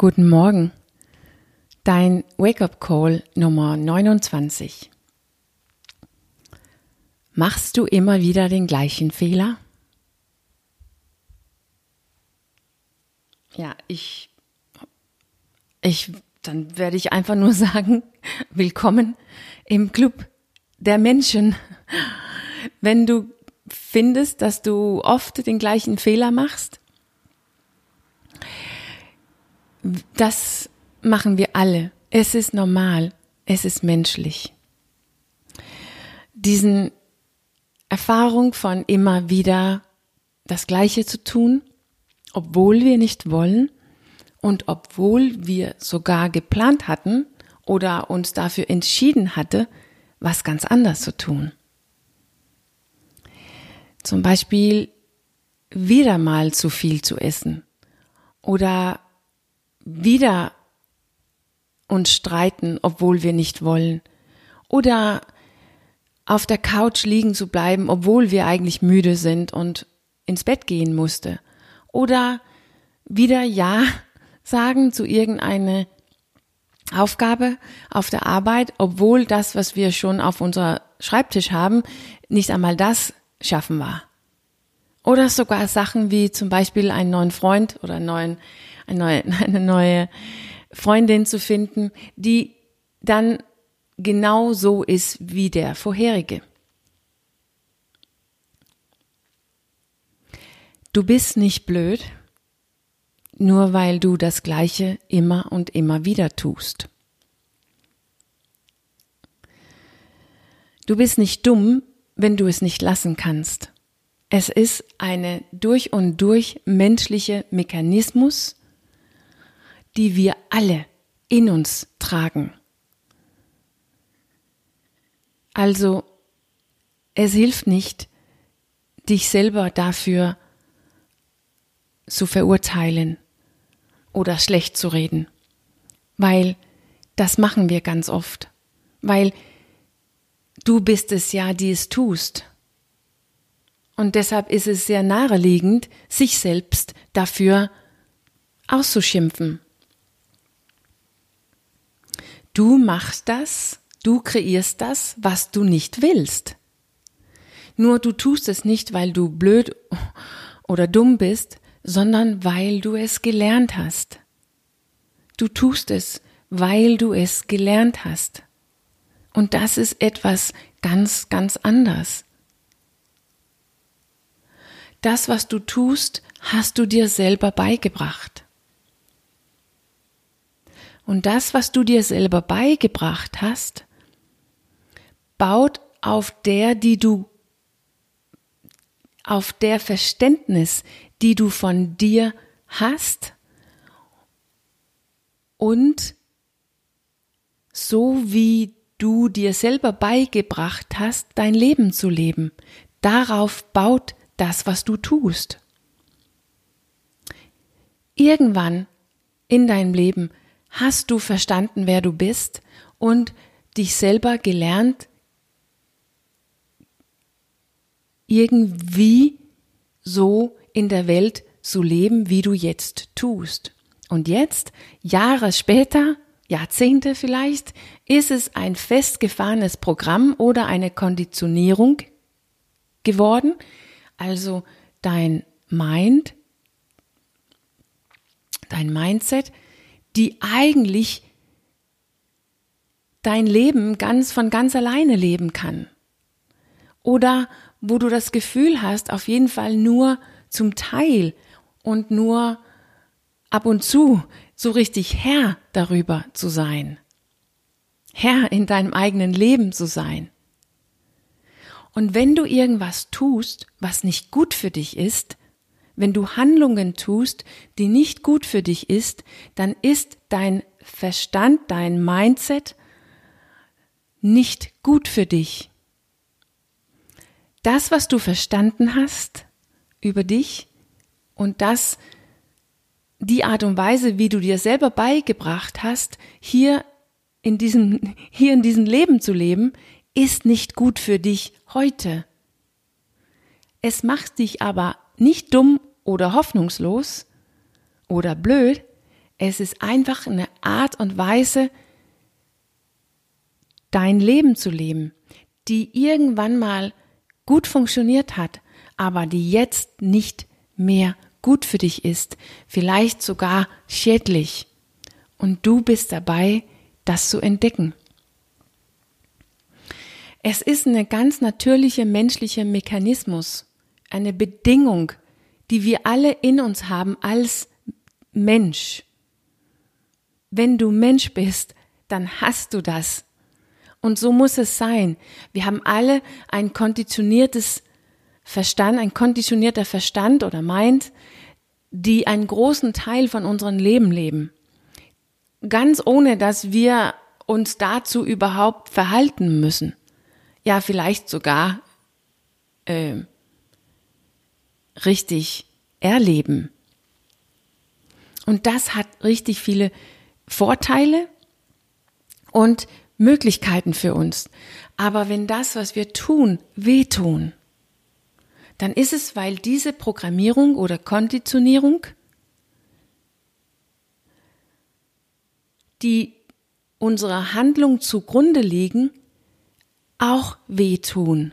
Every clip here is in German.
Guten Morgen. Dein Wake-up-Call Nummer 29. Machst du immer wieder den gleichen Fehler? Ja, ich, ich, dann werde ich einfach nur sagen, willkommen im Club der Menschen. Wenn du findest, dass du oft den gleichen Fehler machst, das machen wir alle. Es ist normal. Es ist menschlich. Diesen Erfahrung von immer wieder das Gleiche zu tun, obwohl wir nicht wollen und obwohl wir sogar geplant hatten oder uns dafür entschieden hatte, was ganz anders zu tun. Zum Beispiel wieder mal zu viel zu essen oder wieder uns streiten, obwohl wir nicht wollen. Oder auf der Couch liegen zu bleiben, obwohl wir eigentlich müde sind und ins Bett gehen musste. Oder wieder Ja sagen zu irgendeine Aufgabe auf der Arbeit, obwohl das, was wir schon auf unser Schreibtisch haben, nicht einmal das schaffen war. Oder sogar Sachen wie zum Beispiel einen neuen Freund oder einen neuen eine neue, eine neue Freundin zu finden, die dann genau so ist wie der vorherige. Du bist nicht blöd, nur weil du das Gleiche immer und immer wieder tust. Du bist nicht dumm, wenn du es nicht lassen kannst. Es ist eine durch und durch menschliche Mechanismus, die wir alle in uns tragen. Also, es hilft nicht, dich selber dafür zu verurteilen oder schlecht zu reden, weil das machen wir ganz oft, weil du bist es ja, die es tust. Und deshalb ist es sehr naheliegend, sich selbst dafür auszuschimpfen Du machst das, du kreierst das, was du nicht willst. Nur du tust es nicht, weil du blöd oder dumm bist, sondern weil du es gelernt hast. Du tust es, weil du es gelernt hast. Und das ist etwas ganz, ganz anders. Das, was du tust, hast du dir selber beigebracht. Und das, was du dir selber beigebracht hast, baut auf der, die du, auf der Verständnis, die du von dir hast und so wie du dir selber beigebracht hast, dein Leben zu leben. Darauf baut das, was du tust. Irgendwann in deinem Leben hast du verstanden, wer du bist und dich selber gelernt, irgendwie so in der Welt zu leben, wie du jetzt tust. Und jetzt, Jahre später, Jahrzehnte vielleicht, ist es ein festgefahrenes Programm oder eine Konditionierung geworden. Also dein Mind, dein Mindset die eigentlich dein Leben ganz von ganz alleine leben kann. Oder wo du das Gefühl hast, auf jeden Fall nur zum Teil und nur ab und zu so richtig Herr darüber zu sein. Herr in deinem eigenen Leben zu sein. Und wenn du irgendwas tust, was nicht gut für dich ist, wenn du Handlungen tust, die nicht gut für dich ist, dann ist dein Verstand, dein Mindset nicht gut für dich. Das, was du verstanden hast über dich und das, die Art und Weise, wie du dir selber beigebracht hast, hier in diesem, hier in diesem Leben zu leben, ist nicht gut für dich heute. Es macht dich aber nicht dumm oder hoffnungslos oder blöd, Es ist einfach eine Art und Weise, dein Leben zu leben, die irgendwann mal gut funktioniert hat, aber die jetzt nicht mehr gut für dich ist, vielleicht sogar schädlich. Und du bist dabei, das zu entdecken. Es ist eine ganz natürliche menschliche Mechanismus, eine Bedingung, die wir alle in uns haben als Mensch. Wenn du Mensch bist, dann hast du das. Und so muss es sein. Wir haben alle ein konditioniertes Verstand, ein konditionierter Verstand oder meint, die einen großen Teil von unserem Leben leben. Ganz ohne, dass wir uns dazu überhaupt verhalten müssen. Ja, vielleicht sogar äh, richtig erleben. Und das hat richtig viele Vorteile und Möglichkeiten für uns. Aber wenn das, was wir tun, wehtun, dann ist es, weil diese Programmierung oder Konditionierung, die unserer Handlung zugrunde liegen, auch wehtun,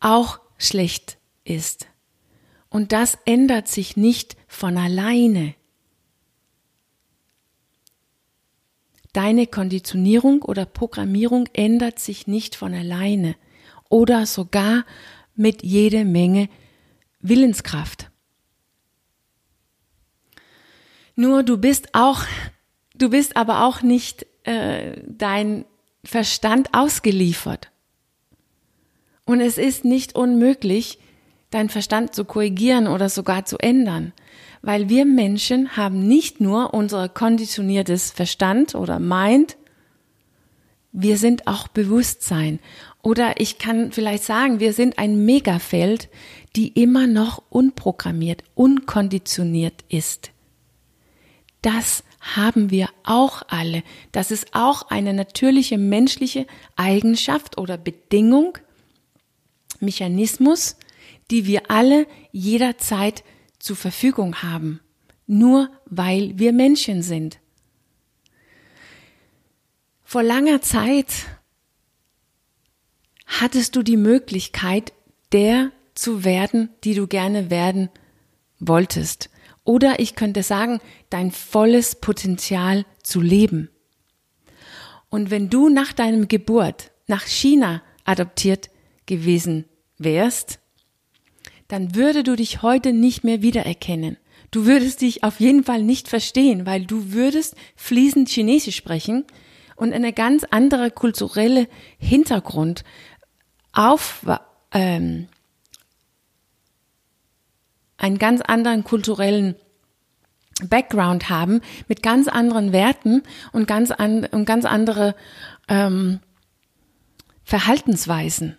auch schlecht ist. Und das ändert sich nicht von alleine. Deine Konditionierung oder Programmierung ändert sich nicht von alleine oder sogar mit jede Menge Willenskraft. Nur du bist auch, du bist aber auch nicht äh, dein Verstand ausgeliefert. Und es ist nicht unmöglich, deinen Verstand zu korrigieren oder sogar zu ändern. Weil wir Menschen haben nicht nur unser konditioniertes Verstand oder Mind, wir sind auch Bewusstsein. Oder ich kann vielleicht sagen, wir sind ein Megafeld, die immer noch unprogrammiert, unkonditioniert ist. Das haben wir auch alle. Das ist auch eine natürliche menschliche Eigenschaft oder Bedingung, Mechanismus, die wir alle jederzeit zur Verfügung haben, nur weil wir Menschen sind. Vor langer Zeit hattest du die Möglichkeit, der zu werden, die du gerne werden wolltest. Oder ich könnte sagen, dein volles Potenzial zu leben. Und wenn du nach deinem Geburt nach China adoptiert gewesen wärst, dann würde du dich heute nicht mehr wiedererkennen. Du würdest dich auf jeden Fall nicht verstehen, weil du würdest fließend Chinesisch sprechen und eine ganz andere kulturelle Hintergrund auf ähm, einen ganz anderen kulturellen Background haben mit ganz anderen Werten und ganz an, und ganz andere ähm, Verhaltensweisen.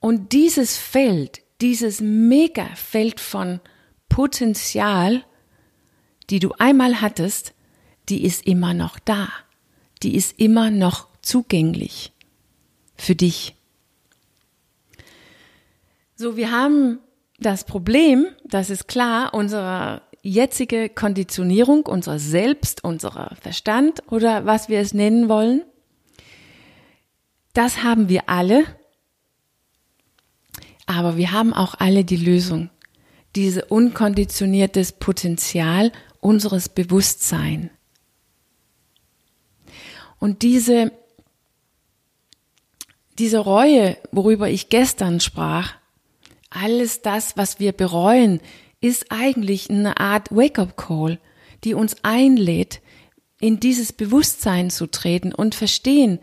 Und dieses Feld dieses Mega-Feld von Potenzial, die du einmal hattest, die ist immer noch da. Die ist immer noch zugänglich für dich. So, wir haben das Problem, das ist klar, unsere jetzige Konditionierung, unser Selbst, unser Verstand oder was wir es nennen wollen, das haben wir alle aber wir haben auch alle die Lösung. Diese unkonditioniertes Potenzial unseres Bewusstseins. Und diese, diese Reue, worüber ich gestern sprach, alles das, was wir bereuen, ist eigentlich eine Art Wake-up-Call, die uns einlädt, in dieses Bewusstsein zu treten und verstehen,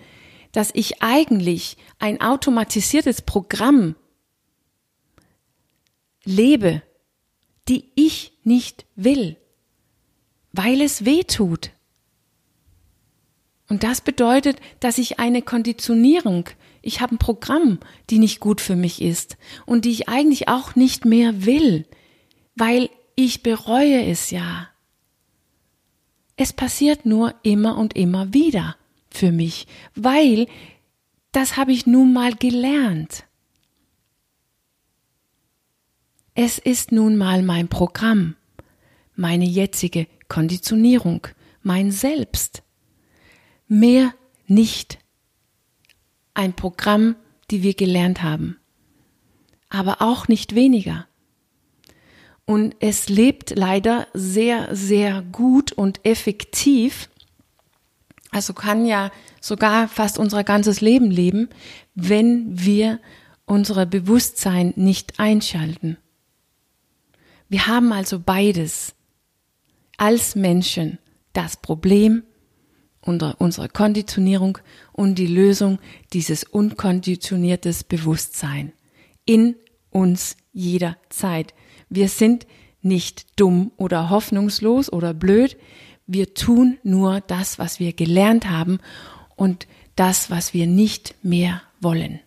dass ich eigentlich ein automatisiertes Programm lebe, die ich nicht will, weil es weh tut. Und das bedeutet, dass ich eine Konditionierung, ich habe ein Programm, die nicht gut für mich ist und die ich eigentlich auch nicht mehr will, weil ich bereue es ja. Es passiert nur immer und immer wieder für mich, weil das habe ich nun mal gelernt. Es ist nun mal mein Programm, meine jetzige Konditionierung, mein Selbst. Mehr nicht ein Programm, die wir gelernt haben, aber auch nicht weniger. Und es lebt leider sehr, sehr gut und effektiv. Also kann ja sogar fast unser ganzes Leben leben, wenn wir unser Bewusstsein nicht einschalten. Wir haben also beides als Menschen das Problem unsere Konditionierung und die Lösung dieses unkonditioniertes Bewusstsein in uns jederzeit. Wir sind nicht dumm oder hoffnungslos oder blöd. Wir tun nur das, was wir gelernt haben und das, was wir nicht mehr wollen.